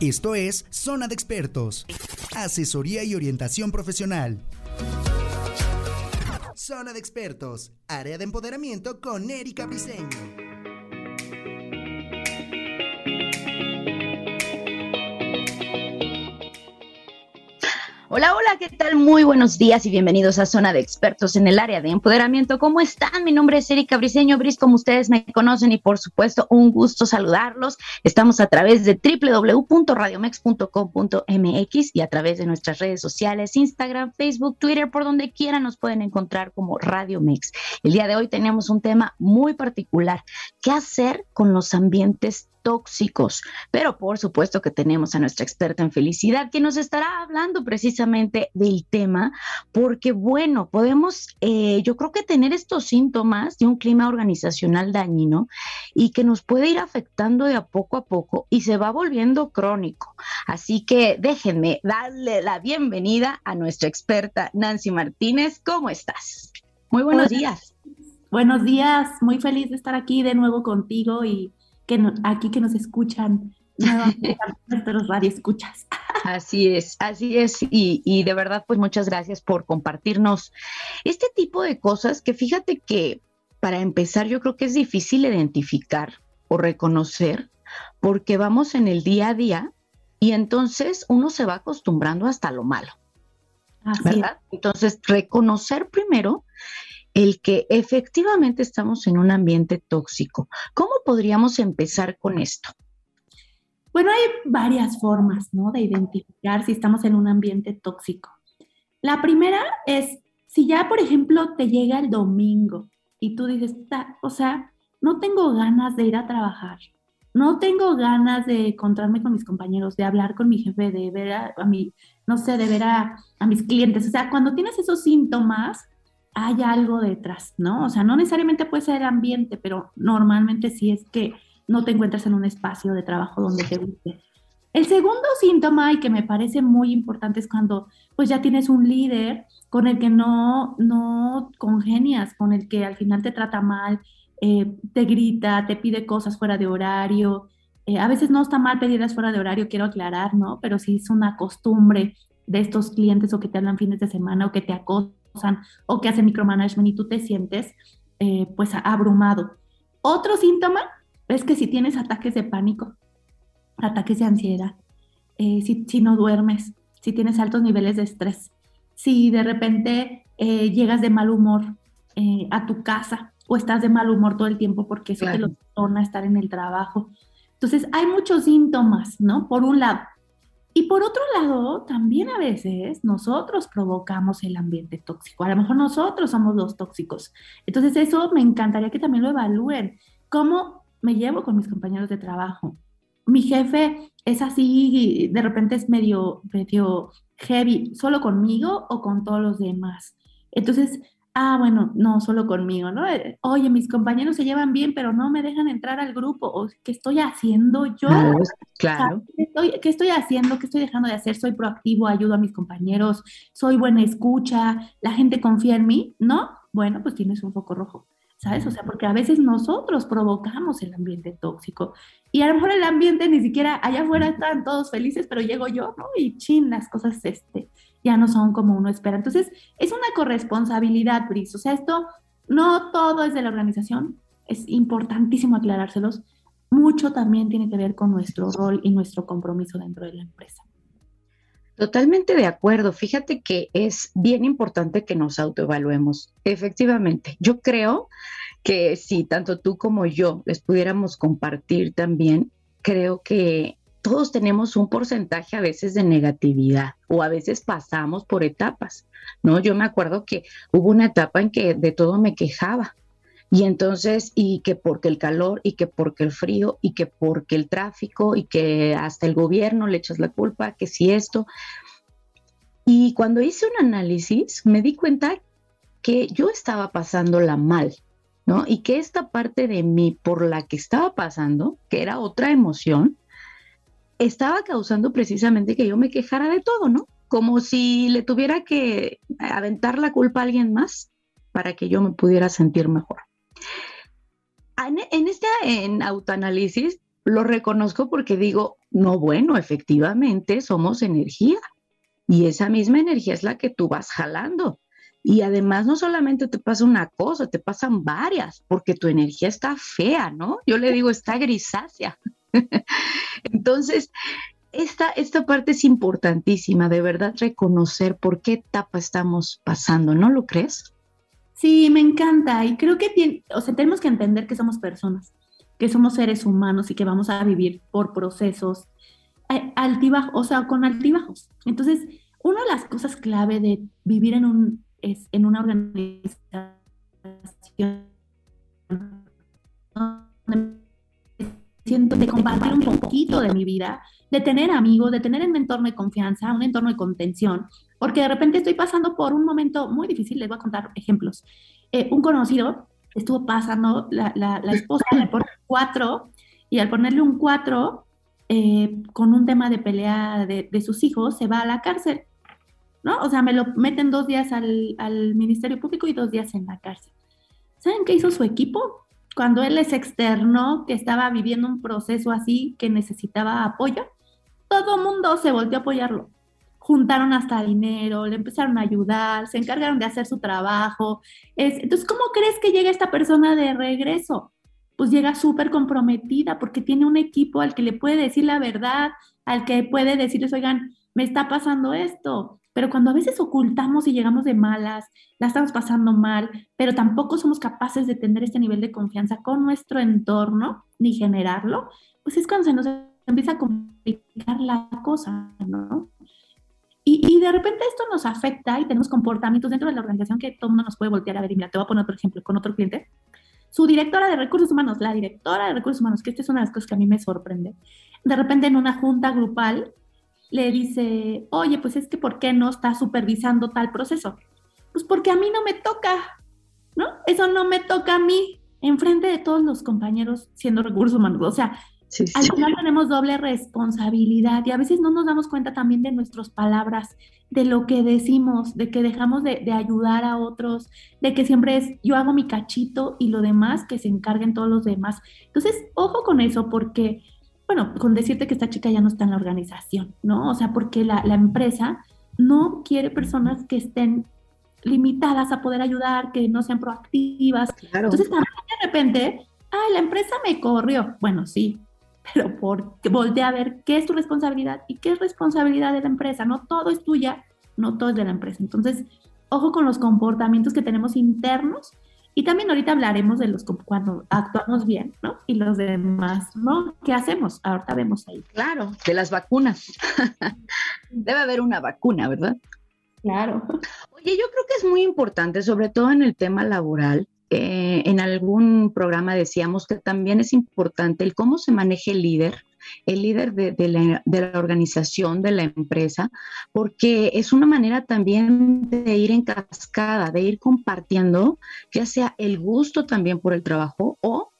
Esto es Zona de Expertos, asesoría y orientación profesional. Zona de Expertos, área de empoderamiento con Erika Briseño. Hola, hola, ¿qué tal? Muy buenos días y bienvenidos a Zona de Expertos en el área de empoderamiento. ¿Cómo están? Mi nombre es Erika Briseño Bris, como ustedes me conocen y por supuesto un gusto saludarlos. Estamos a través de www.radiomex.com.mx y a través de nuestras redes sociales, Instagram, Facebook, Twitter, por donde quiera nos pueden encontrar como Radio Mex. El día de hoy tenemos un tema muy particular. ¿Qué hacer con los ambientes tóxicos. Pero por supuesto que tenemos a nuestra experta en felicidad que nos estará hablando precisamente del tema, porque bueno, podemos, eh, yo creo que tener estos síntomas de un clima organizacional dañino y que nos puede ir afectando de a poco a poco y se va volviendo crónico. Así que déjenme darle la bienvenida a nuestra experta Nancy Martínez. ¿Cómo estás? Muy buenos días. Buenos días, muy feliz de estar aquí de nuevo contigo y que aquí que nos escuchan nuestros escuchas. Así es, así es. Y, y, de verdad, pues muchas gracias por compartirnos este tipo de cosas que fíjate que para empezar yo creo que es difícil identificar o reconocer porque vamos en el día a día y entonces uno se va acostumbrando hasta lo malo. ¿Verdad? Entonces, reconocer primero el que efectivamente estamos en un ambiente tóxico. ¿Cómo podríamos empezar con esto? Bueno, hay varias formas, ¿no? De identificar si estamos en un ambiente tóxico. La primera es si ya, por ejemplo, te llega el domingo y tú dices, o sea, no tengo ganas de ir a trabajar, no tengo ganas de encontrarme con mis compañeros, de hablar con mi jefe, de ver a, mi, no sé, de ver a, a mis clientes. O sea, cuando tienes esos síntomas, hay algo detrás, ¿no? O sea, no necesariamente puede ser el ambiente, pero normalmente sí es que no te encuentras en un espacio de trabajo donde te guste. El segundo síntoma y que me parece muy importante es cuando pues ya tienes un líder con el que no, no congenias, con el que al final te trata mal, eh, te grita, te pide cosas fuera de horario. Eh, a veces no está mal pedirlas fuera de horario, quiero aclarar, ¿no? Pero sí es una costumbre de estos clientes o que te hablan fines de semana o que te acosan o que hace micromanagement y tú te sientes eh, pues abrumado. Otro síntoma es que si tienes ataques de pánico, ataques de ansiedad, eh, si, no duermes, si tienes altos niveles de estrés, si de repente eh, llegas de mal humor a tu casa o estás de mal humor todo el tiempo porque eso te lo torna a estar en el trabajo. Entonces, hay muchos síntomas, ¿no? Por un lado, y por otro lado, también a veces nosotros provocamos el ambiente tóxico. A lo mejor nosotros somos los tóxicos. Entonces eso me encantaría que también lo evalúen. ¿Cómo me llevo con mis compañeros de trabajo? Mi jefe es así, de repente es medio, medio heavy, solo conmigo o con todos los demás. Entonces, ah, bueno, no solo conmigo, ¿no? Eh, oye, mis compañeros se llevan bien, pero no me dejan entrar al grupo. O, ¿Qué estoy haciendo yo? Claro. ¿Qué, estoy, ¿Qué estoy haciendo? ¿Qué estoy dejando de hacer? Soy proactivo, ayudo a mis compañeros, soy buena escucha, la gente confía en mí, ¿no? Bueno, pues tienes un foco rojo. ¿Sabes? O sea, porque a veces nosotros provocamos el ambiente tóxico y a lo mejor el ambiente ni siquiera allá afuera están todos felices, pero llego yo, ¿no? Y chin, las cosas este, ya no son como uno espera. Entonces, es una corresponsabilidad, Bris. O sea, esto no todo es de la organización, es importantísimo aclarárselos. Mucho también tiene que ver con nuestro rol y nuestro compromiso dentro de la empresa. Totalmente de acuerdo. Fíjate que es bien importante que nos autoevaluemos. Efectivamente, yo creo que si tanto tú como yo les pudiéramos compartir también, creo que todos tenemos un porcentaje a veces de negatividad o a veces pasamos por etapas, ¿no? Yo me acuerdo que hubo una etapa en que de todo me quejaba. Y entonces, y que porque el calor, y que porque el frío, y que porque el tráfico, y que hasta el gobierno le echas la culpa, que si esto. Y cuando hice un análisis, me di cuenta que yo estaba pasándola mal, ¿no? Y que esta parte de mí por la que estaba pasando, que era otra emoción, estaba causando precisamente que yo me quejara de todo, ¿no? Como si le tuviera que aventar la culpa a alguien más para que yo me pudiera sentir mejor. En, este en autoanálisis lo reconozco porque digo, no, bueno, efectivamente somos energía y esa misma energía es la que tú vas jalando. Y además no solamente te pasa una cosa, te pasan varias, porque tu energía está fea, ¿no? Yo le digo, está grisácea. Entonces, esta, esta parte es importantísima, de verdad, reconocer por qué etapa estamos pasando, ¿no lo crees? Sí, me encanta y creo que o sea, tenemos que entender que somos personas, que somos seres humanos y que vamos a vivir por procesos eh, altibajos, o sea, con altibajos. Entonces, una de las cosas clave de vivir en un es en una organización siento de compartir un poquito de mi vida, de tener amigos, de tener un entorno de confianza, un entorno de contención, porque de repente estoy pasando por un momento muy difícil, les voy a contar ejemplos. Eh, un conocido estuvo pasando, la, la, esposa le pone cuatro, y al ponerle un cuatro, eh, con un tema de pelea de, de, sus hijos, se va a la cárcel. ¿no? O sea, me lo meten dos días al, Ministerio Público y dos días en la cárcel. ¿Saben qué hizo su equipo? Cuando él les externó que estaba viviendo un proceso así, que necesitaba apoyo, todo mundo se volvió a apoyarlo. Juntaron hasta dinero, le empezaron a ayudar, se encargaron de hacer su trabajo. entonces, ¿cómo crees que llega esta persona de regreso? Pues llega súper comprometida porque tiene un equipo al que le puede decir la verdad, al que puede decirles, oigan, me está pasando esto, pero cuando a veces ocultamos y llegamos de malas, la estamos pasando mal, pero tampoco somos capaces de tener este nivel de confianza con nuestro entorno ni generarlo, pues es cuando se nos empieza a complicar la cosa, ¿no? Y, de repente esto nos afecta y tenemos comportamientos dentro de la organización que todo el mundo nos puede voltear a ver. Y mira, te voy a poner otro ejemplo con otro cliente. Su directora de recursos humanos, la directora de recursos humanos, que esta es una de las cosas que a mí me sorprende. De repente en una junta grupal le dice, oye, pues es que ¿por qué no está supervisando tal proceso? Pues porque a mí no me toca, ¿no? Eso no me toca a mí, enfrente de todos los compañeros siendo recursos humanos. O sea, al final tenemos doble responsabilidad y a veces no nos damos cuenta también de nuestras palabras, de lo que decimos, de que dejamos de, de, ayudar a otros, de que siempre es yo hago mi cachito y lo demás que se encarguen todos los demás. Entonces, ojo con eso porque bueno, con decirte que esta chica ya no está en la organización, ¿no? O sea, porque la, empresa no quiere personas que estén limitadas a poder ayudar, que no sean proactivas. Entonces, también de repente, ay, la empresa me corrió. Bueno, sí, pero porque voltea a ver qué es tu responsabilidad y qué es responsabilidad de la empresa. No todo es tuya, no todo es de la empresa. Entonces, ojo con los comportamientos que tenemos internos y también ahorita hablaremos de los cuando actuamos bien, ¿no? Y los demás, ¿no? ¿Qué hacemos? Ahorita vemos ahí. Claro, de las vacunas. Debe haber una vacuna, ¿verdad? Claro. Oye, yo creo que es muy importante, sobre todo en el tema laboral. Eh, en algún programa decíamos que también es importante el cómo se maneja el líder el líder de, la, organización, de la empresa, porque es una manera también de ir en cascada, de ir compartiendo, ya sea el gusto también por el trabajo o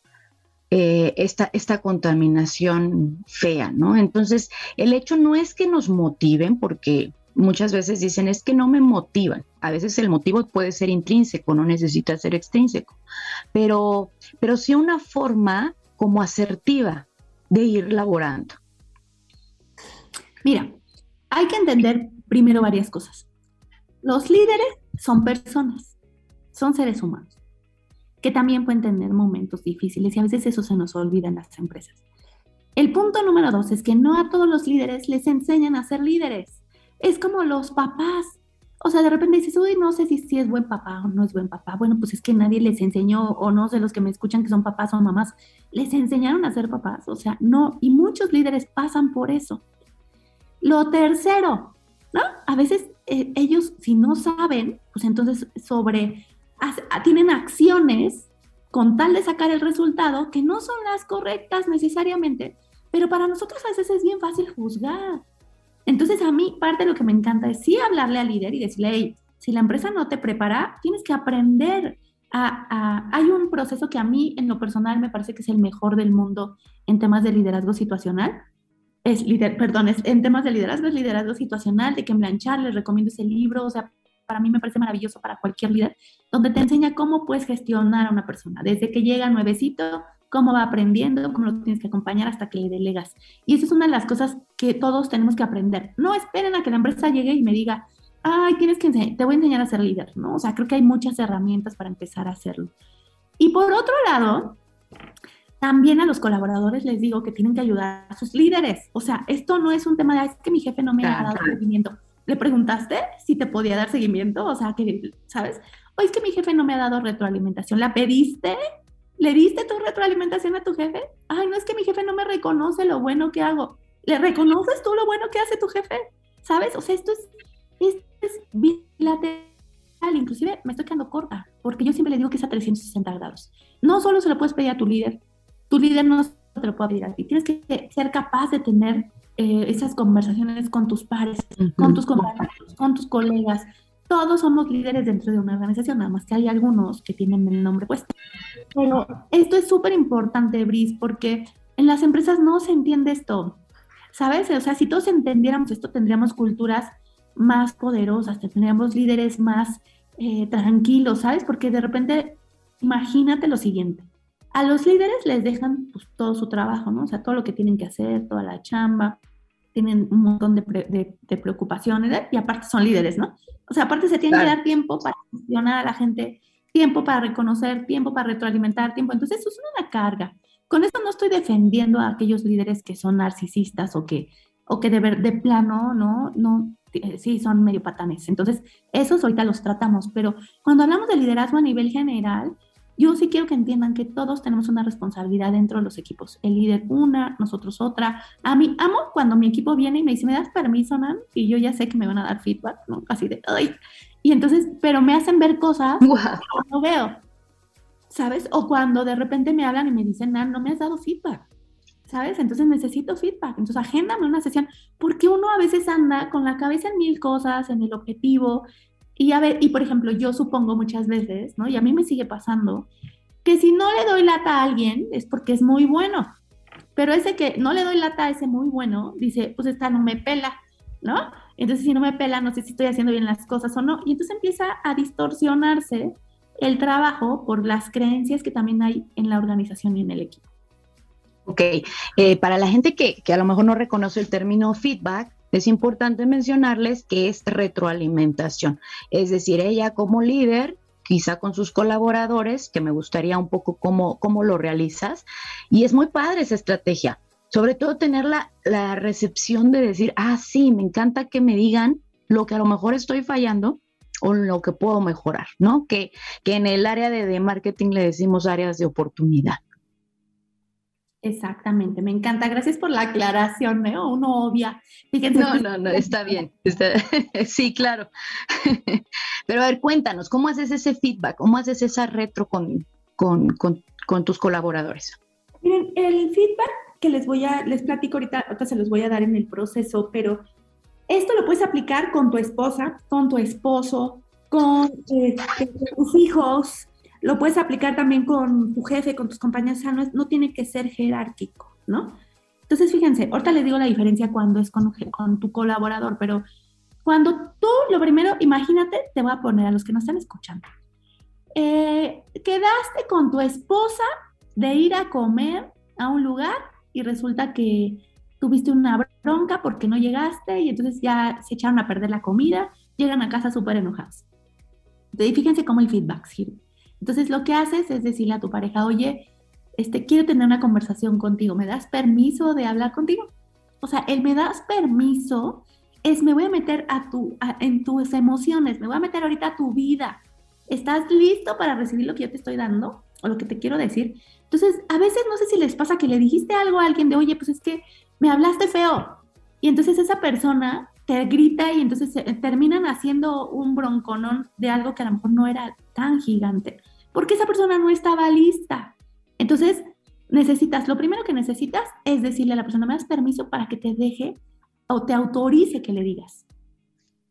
eh, esta, esta contaminación fea, ¿no? Entonces, el hecho no es que nos motiven, porque muchas veces dicen es que no me motivan. A veces el motivo puede ser intrínseco, no necesita ser extrínseco, pero, pero sí una forma como asertiva de ir laborando? Mira, hay que entender primero varias cosas. Los líderes son personas, son seres humanos, que también pueden tener momentos difíciles y a veces eso se nos olvida en las empresas. El punto número dos es que no a todos los líderes les enseñan a ser líderes. Es como los papás. O sea, de repente dices, uy, no sé si, si es buen papá o no es buen papá. Bueno, pues es que nadie les enseñó, o no sé, los que me escuchan que son papás o mamás, les enseñaron a ser papás. O sea, no, y muchos líderes pasan por eso. Lo tercero, ¿no? A veces eh, ellos, si no saben, pues entonces sobre, tienen acciones con tal de sacar el resultado que no son las correctas necesariamente, pero para nosotros a veces es bien fácil juzgar. Entonces a mí parte de lo que me encanta es sí hablarle al líder y decirle, hey, si la empresa no te prepara, tienes que aprender. A, hay un proceso que a mí en lo personal me parece que es el mejor del mundo en temas de liderazgo situacional. Es líder, perdón, es, en temas de liderazgo es liderazgo situacional, de que Blanchard les recomiendo ese libro, o sea, para mí me parece maravilloso para cualquier líder, donde te enseña cómo puedes gestionar a una persona, desde que llega nuevecito, cómo va aprendiendo, cómo lo tienes que acompañar hasta que le delegas. Y esa es una de las cosas que todos tenemos que aprender. No esperen a que la empresa llegue y me diga, ay, tienes que te voy a enseñar a ser líder, ¿no? O sea, creo que hay muchas herramientas para empezar a hacerlo. Y por otro lado, también a los colaboradores les digo que tienen que ayudar a sus líderes. O sea, esto no es un tema de, es que mi jefe no me ha dado seguimiento. ¿Le preguntaste si te podía dar seguimiento? O sea, que, ¿sabes? O es que mi jefe no me ha dado retroalimentación. ¿La pediste? ¿Le diste tu retroalimentación a tu jefe? Ay, no es que mi jefe no me reconoce lo bueno que hago. ¿Le reconoces tú lo bueno que hace tu jefe? ¿Sabes? O sea, esto es, esto es bilateral. Inclusive me estoy quedando corta, porque yo siempre le digo que es a 360 grados. No solo se lo puedes pedir a tu líder, tu líder no te lo puede pedir a ti. Tienes que ser capaz de tener eh, esas conversaciones con tus pares, con tus compañeros, con tus colegas. Todos somos líderes dentro de una organización, nada más que hay algunos que tienen el nombre puesto. Pero esto es súper importante, Bris, porque en las empresas no se entiende esto. ¿Sabes? O sea, si todos entendiéramos esto, tendríamos culturas más poderosas, tendríamos líderes más eh, tranquilos, ¿sabes? Porque de repente, imagínate lo siguiente a los líderes les dejan pues, todo su trabajo, ¿no? O sea, todo lo que tienen que hacer, toda la chamba, tienen un montón de, preocupaciones ¿eh? y aparte son líderes, ¿no? O sea, aparte se tiene que dar tiempo para gestionar a la gente, tiempo para reconocer, tiempo para retroalimentar, tiempo. Entonces, eso es una carga. Con esto no estoy defendiendo a aquellos líderes que son narcisistas o que, o que de, de plano, ¿no? no eh, sí, son medio patanes. Entonces, esos ahorita los tratamos, pero cuando hablamos de liderazgo a nivel general, yo sí quiero que entiendan que todos tenemos una responsabilidad dentro de los equipos. El líder una, nosotros otra. A mí amo cuando mi equipo viene y me dice, ¿me das permiso, Nan? Y yo ya sé que me van a dar feedback, ¿no? Así de, ¡ay! Y entonces, pero me hacen ver cosas que no veo, ¿sabes? O cuando de repente me hablan y me dicen, Nan, no me has dado feedback, ¿sabes? Entonces necesito feedback. Entonces, agéndame una sesión, porque uno a veces anda con la cabeza en mil cosas, en el objetivo, y a ver, y por ejemplo, yo supongo muchas veces, ¿no? Y a mí me sigue pasando, que si no le doy lata a alguien es porque es muy bueno. Pero ese que no le doy lata a ese muy bueno, dice, pues esta no me pela, ¿no? Entonces, si no me pela, no sé si estoy haciendo bien las cosas o no. Y entonces empieza a distorsionarse el trabajo por las creencias que también hay en la organización y en el equipo. Ok, eh, para la gente que, que a lo mejor no reconoce el término feedback, es importante mencionarles que es retroalimentación, es decir, ella como líder quizá con sus colaboradores, que me gustaría un poco cómo, cómo lo realizas. Y es muy padre esa estrategia, sobre todo tener la, la, recepción de decir, ah, sí, me encanta que me digan lo que a lo mejor estoy fallando o lo que puedo mejorar, ¿no? Que, que en el área de, de marketing le decimos áreas de oportunidad. Exactamente, me encanta. Gracias por la aclaración, ¿no? ¿eh? Uno obvia. no, no, no, está bien. sí, claro. Pero a ver, cuéntanos, ¿cómo haces ese feedback? ¿Cómo haces esa retro con, con, tus colaboradores? Miren, el feedback que les voy a, les platico ahorita, ahorita se los voy a dar en el proceso, pero esto lo puedes aplicar con tu esposa, con tu esposo, con este, tus hijos, lo puedes aplicar también con tu jefe, con tus compañeros, o sea, no, tiene que ser jerárquico, ¿no? Entonces, fíjense, ahorita les digo la diferencia cuando es con, con tu colaborador, pero cuando tú, lo primero, imagínate, te voy a poner a los que nos están escuchando. Eh, quedaste con tu esposa de ir a comer a un lugar y resulta que tuviste una bronca porque no llegaste y entonces ya se echaron a perder la comida, llegan a casa súper enojados. Entonces, fíjense cómo el feedback sirve. Entonces lo que haces es decirle a tu pareja, oye, este, quiero tener una conversación contigo, ¿me das permiso de hablar contigo? O sea, el me das permiso es me voy a meter a tu, en tus emociones, me voy a meter ahorita a tu vida. ¿Estás listo para recibir lo que yo te estoy dando o lo que te quiero decir? Entonces, a veces no sé si les pasa que le dijiste algo a alguien de, oye, pues es que me hablaste feo. Y entonces esa persona te grita y entonces terminan haciendo un bronconón de algo que a lo mejor no era tan gigante, porque esa persona no estaba lista. Entonces, necesitas, lo primero que necesitas es decirle a la persona, me das permiso para que te deje o te autorice que le digas.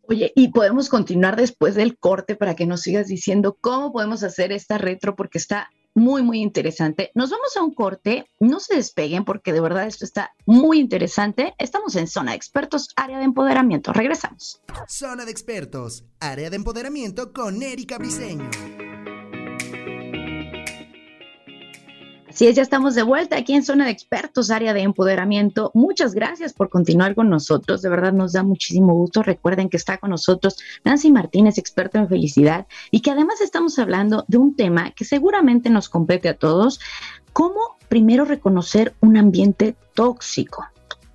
Oye, y podemos continuar después del corte para que nos sigas diciendo cómo podemos hacer esta retro, porque está muy, muy interesante. Nos vamos a un corte, no se despeguen porque de verdad esto está muy interesante. Estamos en Zona de Expertos, área de empoderamiento. Regresamos. Zona de Expertos, área de empoderamiento con Erika Briseño. Así es, ya estamos de vuelta aquí en Zona de Expertos, área de empoderamiento. Muchas gracias por continuar con nosotros. De verdad nos da muchísimo gusto. Recuerden que está con nosotros Nancy Martínez, experta en felicidad, y que además estamos hablando de un tema que seguramente nos compete a todos. ¿Cómo primero reconocer un ambiente tóxico?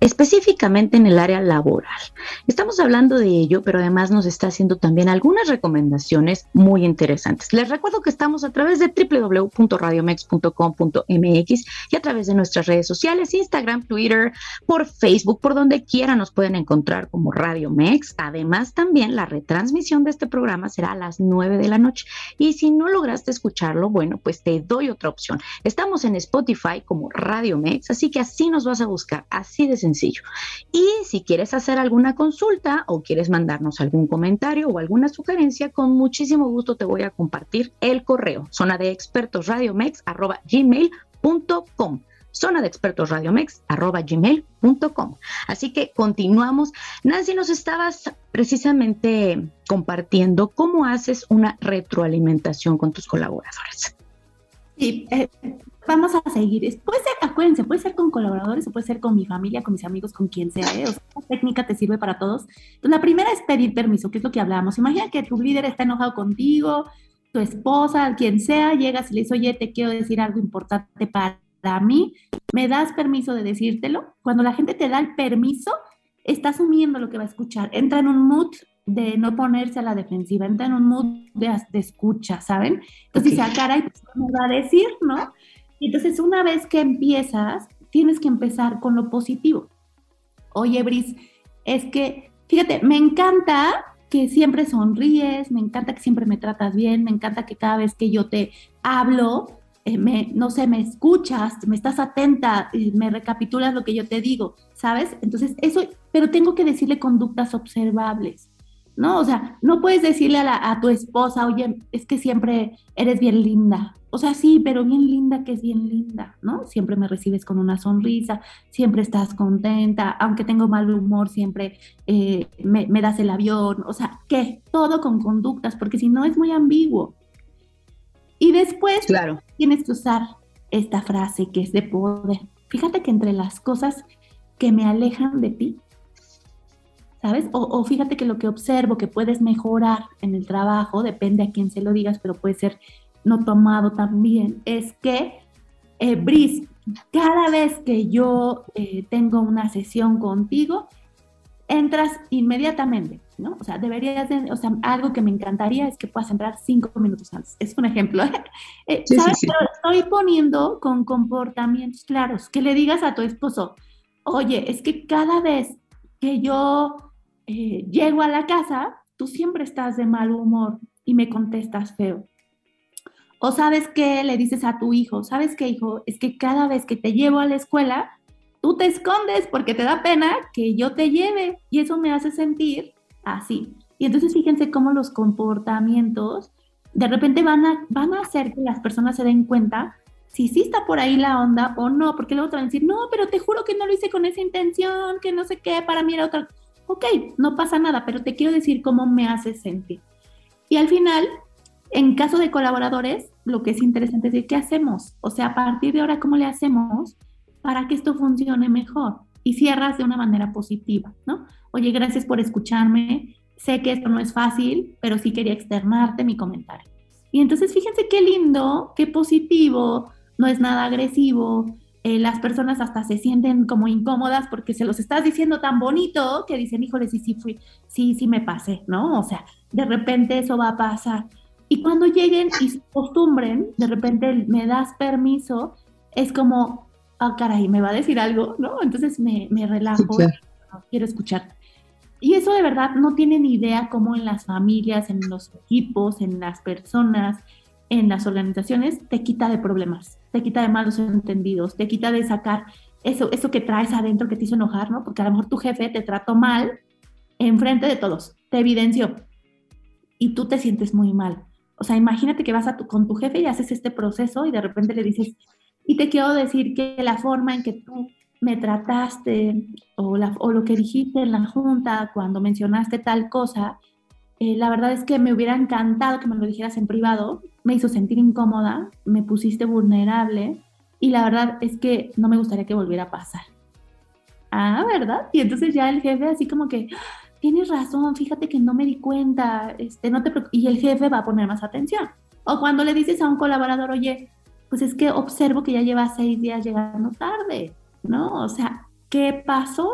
Específicamente en el área laboral. Estamos hablando de ello, pero además nos está haciendo también algunas recomendaciones muy interesantes. Les recuerdo que estamos a través de www.radiomex.com.mx y a través de nuestras redes sociales, Instagram, Twitter, por Facebook, por donde quiera nos pueden encontrar como Radio Mex. Además, también la retransmisión de este programa será a las 9 de la noche. Y si no lograste escucharlo, bueno, pues te doy otra opción. Estamos en Spotify como Radio Mex, así que así nos vas a buscar, así de sencillo Y si quieres hacer alguna consulta o quieres mandarnos algún comentario o alguna sugerencia, con muchísimo gusto te voy a compartir el correo zona de expertos gmail.com zona de expertos gmail.com. Así que continuamos. Nancy, nos estabas precisamente compartiendo cómo haces una retroalimentación con tus colaboradores. Sí, eh, vamos a seguir. Puede ser, acuérdense, puede ser con colaboradores o puede ser con mi familia, con mis amigos, con quien sea. ¿eh? O sea, esta técnica te sirve para todos. Entonces, la primera es pedir permiso, que es lo que hablábamos. Imagina que tu líder está enojado contigo, tu esposa, quien sea, llegas y le dices, oye, te quiero decir algo importante para mí. ¿Me das permiso de decírtelo? Cuando la gente te da el permiso, está asumiendo lo que va a escuchar. Entra en un mood de no ponerse a la defensiva, entra en un mood de, escucha, ¿saben? Entonces dice, ah, caray, pues, me va a decir, no? Entonces, una vez que empiezas, tienes que empezar con lo positivo. Oye, Bris, es que, fíjate, me encanta que siempre sonríes, me encanta que siempre me tratas bien, me encanta que cada vez que yo te hablo, eh, no sé, me escuchas, me estás atenta, me recapitulas lo que yo te digo, ¿sabes? Entonces, eso, pero tengo que decirle conductas observables. ¿no? O sea, no puedes decirle a, tu esposa, oye, es que siempre eres bien linda. O sea, sí, pero bien linda que es bien linda, ¿no? Siempre me recibes con una sonrisa, siempre estás contenta, aunque tengo mal humor, siempre eh, me, me, das el avión. O sea, ¿qué? Todo con conductas, porque si no es muy ambiguo. Y después claro. tienes que usar esta frase que es de poder. Fíjate que entre las cosas que me alejan de ti, ¿sabes? O, fíjate que lo que observo que puedes mejorar en el trabajo, depende a quién se lo digas, pero puede ser no tomado también, es que, eh, Brice, cada vez que yo eh, tengo una sesión contigo, entras inmediatamente, ¿no? O sea, deberías, de, o sea, algo que me encantaría es que puedas entrar cinco minutos antes. Es un ejemplo. ¿eh? eh ¿Sabes? Pero estoy poniendo con comportamientos claros, que le digas a tu esposo, oye, es que cada vez que yo eh, llego a la casa, tú siempre estás de mal humor y me contestas feo. O sabes qué le dices a tu hijo, sabes qué hijo, es que cada vez que te llevo a la escuela, tú te escondes porque te da pena que yo te lleve y eso me hace sentir así. Y entonces fíjense cómo los comportamientos de repente van a, van a hacer que las personas se den cuenta si sí está por ahí la onda o no, porque luego te van a decir, no, pero te juro que no lo hice con esa intención, que no sé qué, para mí era otra ok, no pasa nada, pero te quiero decir cómo me hace sentir. Y al final, en caso de colaboradores, lo que es interesante es decir, ¿qué hacemos? O sea, a partir de ahora, ¿cómo le hacemos para que esto funcione mejor? Y cierras de una manera positiva, ¿no? Oye, gracias por escucharme. Sé que esto no es fácil, pero sí quería externarte mi comentario. Y entonces fíjense qué lindo, qué positivo, no es nada agresivo, eh, las personas hasta se sienten como incómodas porque se los estás diciendo tan bonito que dicen, híjole, sí, sí fui, sí, sí me pasé, ¿no? O sea, de repente eso va a pasar. Y cuando lleguen y se acostumbren, de repente me das permiso, es como, ah, caray, me va a decir algo, ¿no? Entonces me, me relajo, quiero escuchar. Y eso de verdad no tienen idea cómo en las familias, en los equipos, en las personas, en las organizaciones, te quita de problemas te quita de malos entendidos, te quita de sacar eso, eso que traes adentro que te hizo enojar, ¿no? Porque a lo mejor tu jefe te trató mal enfrente de todos, te evidenció y tú te sientes muy mal. O sea, imagínate que vas a tu, con tu jefe y haces este proceso y de repente le dices, y te quiero decir que la forma en que tú me trataste o, la, o lo que dijiste en la junta cuando mencionaste tal cosa, eh, la verdad es que me hubiera encantado que me lo dijeras en privado, me hizo sentir incómoda, me pusiste vulnerable y la verdad es que no me gustaría que volviera a pasar. Ah, ¿verdad? Y entonces ya el jefe así como que, tienes razón, fíjate que no me di cuenta, este, no te y el jefe va a poner más atención. O cuando le dices a un colaborador, oye, pues es que observo que ya lleva seis días llegando tarde, ¿no? O sea, ¿qué pasó?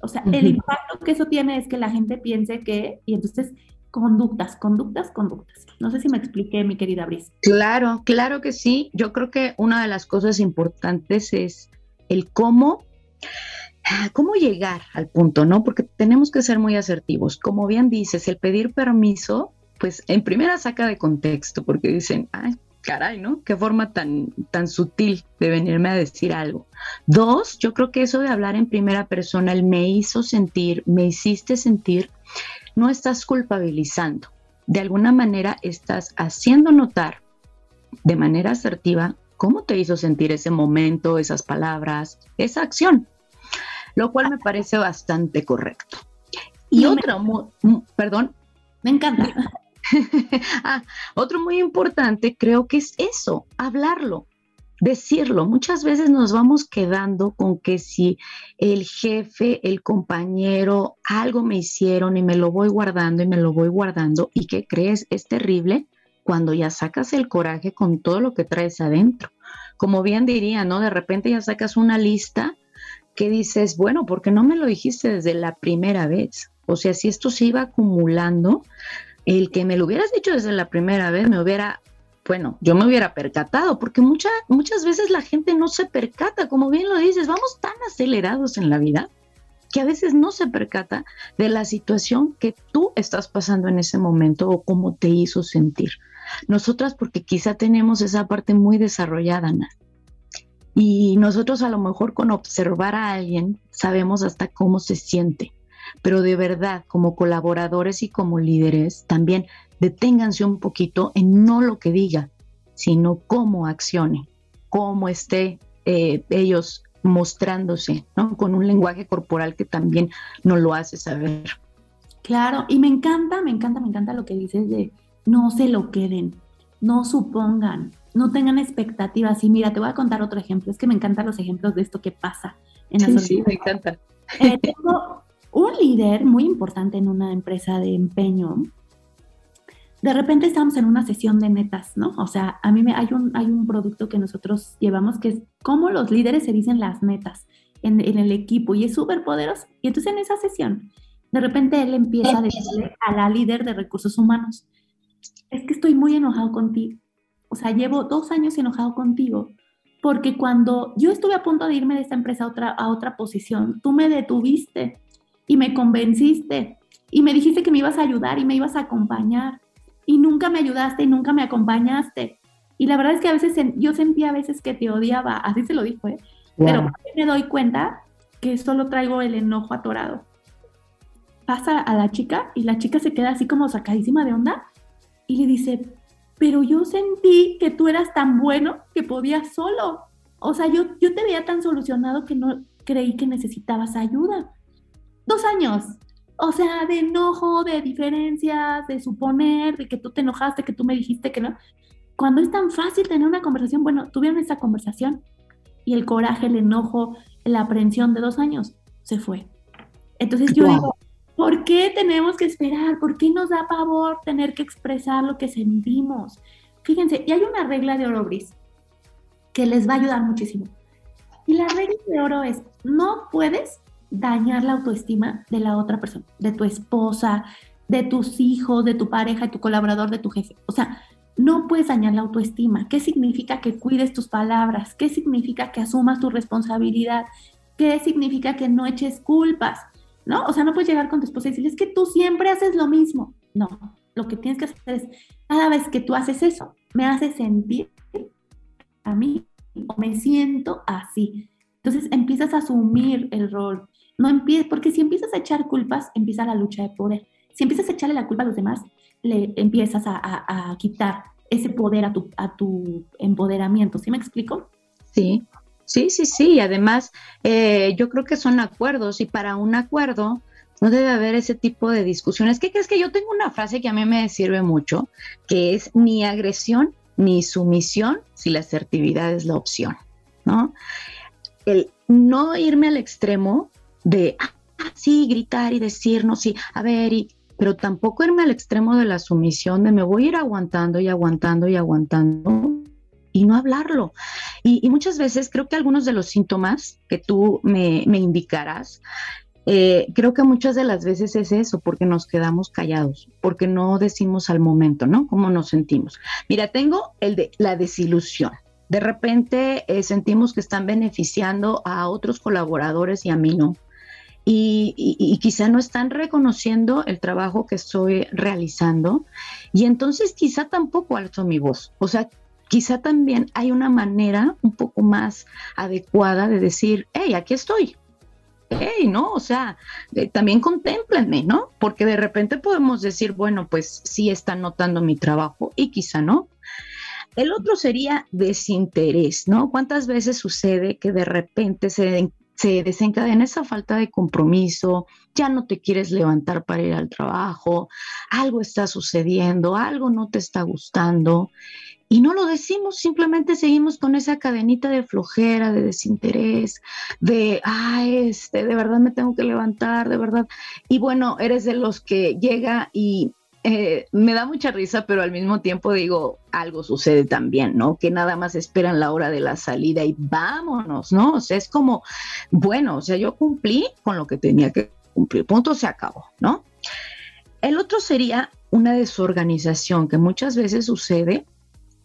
O sea, el impacto que eso tiene es que la gente piense que, y entonces conductas, conductas, conductas. No sé si me expliqué, mi querida Brice. Claro, claro que sí. Yo creo que una de las cosas importantes es el cómo cómo llegar al punto, ¿no? Porque tenemos que ser muy asertivos. Como bien dices, el pedir permiso, pues en primera saca de contexto, porque dicen, ay, caray, ¿no? Qué forma tan, tan sutil de venirme a decir algo. Dos, yo creo que eso de hablar en primera persona, el me hizo sentir, me hiciste sentir, no estás culpabilizando. De alguna manera estás haciendo notar de manera asertiva cómo te hizo sentir ese momento, esas palabras, esa acción, lo cual me parece bastante correcto. Y otro, perdón. Me encanta. ah, otro muy importante creo que es eso, hablarlo, decirlo. Muchas veces nos vamos quedando con que si el jefe, el compañero, algo me hicieron y me lo voy guardando y me lo voy guardando y que crees es terrible cuando ya sacas el coraje con todo lo que traes adentro. Como bien diría, ¿no? De repente ya sacas una lista que dices, bueno, ¿por qué no me lo dijiste desde la primera vez? O sea, si esto se iba acumulando, el que me lo hubieras dicho desde la primera vez me hubiera, bueno, yo me hubiera percatado, porque mucha, muchas veces la gente no se percata, como bien lo dices, vamos tan acelerados en la vida que a veces no se percata de la situación que tú estás pasando en ese momento o cómo te hizo sentir. Nosotras porque quizá tenemos esa parte muy desarrollada, Ana. Y nosotros a lo mejor con observar a alguien sabemos hasta cómo se siente pero de verdad, como colaboradores y como líderes, también deténganse un poquito en no lo que diga, sino cómo accione, cómo esté eh, ellos mostrándose, ¿no? Con un lenguaje corporal que también nos lo hace saber. Claro, y me encanta, me encanta, me encanta lo que dices de no se lo queden, no supongan, no tengan expectativas. Y mira, te voy a contar otro ejemplo, es que me encantan los ejemplos de esto que pasa en la Sí, sí, me encanta. Eh, tengo un líder muy importante en una empresa de empeño, de repente estamos en una sesión de metas, ¿no? O sea, a mí me, hay, un, hay un producto que nosotros llevamos que es cómo los líderes se dicen las metas en, el equipo y es súper poderoso. Y entonces en esa sesión, de repente él empieza a decirle a la líder de recursos humanos, es que estoy muy enojado contigo. O sea, llevo dos años enojado contigo porque cuando yo estuve a punto de irme de esta empresa a otra, a otra posición, tú me detuviste y me convenciste y me dijiste que me ibas a ayudar y me ibas a acompañar y nunca me ayudaste y nunca me acompañaste. Y la verdad es que a veces yo sentía a veces que te odiaba, así se lo dijo, ¿eh? pero me doy cuenta que solo traigo el enojo atorado. Pasa a la chica y la chica se queda así como sacadísima de onda y le dice, pero yo sentí que tú eras tan bueno que podías solo. O sea, yo, yo te veía tan solucionado que no creí que necesitabas ayuda dos años. O sea, de enojo, de diferencias, de suponer, de que tú te enojaste, que tú me dijiste que no. Cuando es tan fácil tener una conversación, bueno, tuvieron esa conversación y el coraje, el enojo, la aprensión de dos años se fue. Entonces yo digo, ¿por qué tenemos que esperar? ¿Por qué nos da pavor tener que expresar lo que sentimos? Fíjense, y hay una regla de oro gris que les va a ayudar muchísimo. Y la regla de oro es, no puedes dañar la autoestima de la otra persona, de tu esposa, de tus hijos, de tu pareja, de tu colaborador, de tu jefe. O sea, no puedes dañar la autoestima. ¿Qué significa que cuides tus palabras? ¿Qué significa que asumas tu responsabilidad? ¿Qué significa que no eches culpas? ¿No? O sea, no puedes llegar con tu esposa y decirle, es que tú siempre haces lo mismo. No, lo que tienes que hacer es, cada vez que tú haces eso, me hace sentir a mí o me siento así. Entonces empiezas a asumir el rol, no empie porque si empiezas a echar culpas, empieza la lucha de poder. Si empiezas a echarle la culpa a los demás, le empiezas a, quitar ese poder a tu, a tu empoderamiento. ¿Sí me explico? Sí, sí, sí, sí. Y además, eh, yo creo que son acuerdos y para un acuerdo no debe haber ese tipo de discusiones. ¿Qué crees que yo tengo una frase que a mí me sirve mucho, que es mi agresión mi sumisión si la asertividad es la opción, ¿no? El no irme al extremo de, ah, sí, gritar y decirnos, sí, a ver, y, pero tampoco irme al extremo de la sumisión, de me voy a ir aguantando y aguantando y aguantando y no hablarlo. Y, muchas veces creo que algunos de los síntomas que tú me, indicarás, eh, creo que muchas de las veces es eso, porque nos quedamos callados, porque no decimos al momento, ¿no? ¿Cómo nos sentimos? Mira, tengo el de la desilusión. De repente eh, sentimos que están beneficiando a otros colaboradores y a mí no. Y, y, quizá no están reconociendo el trabajo que estoy realizando y entonces quizá tampoco alzo mi voz. O sea, quizá también hay una manera un poco más adecuada de decir, hey, aquí estoy. Hey, ¿no? O sea, también contémplenme, ¿no? Porque de repente podemos decir, bueno, pues sí están notando mi trabajo y quizá no. El otro sería desinterés, ¿no? ¿Cuántas veces sucede que de repente se desencadena esa falta de compromiso, ya no te quieres levantar para ir al trabajo, algo está sucediendo, algo no te está gustando y no lo decimos, simplemente seguimos con esa cadenita de flojera, de desinterés, de, ay, este, de verdad me tengo que levantar, de verdad. Y bueno, eres de los que llega y eh, me da mucha risa, pero al mismo tiempo digo, algo sucede también, ¿no? Que nada más esperan la hora de la salida y vámonos, ¿no? O sea, es como, bueno, o sea, yo cumplí con lo que tenía que cumplir, punto se acabó, ¿no? El otro sería una desorganización que muchas veces sucede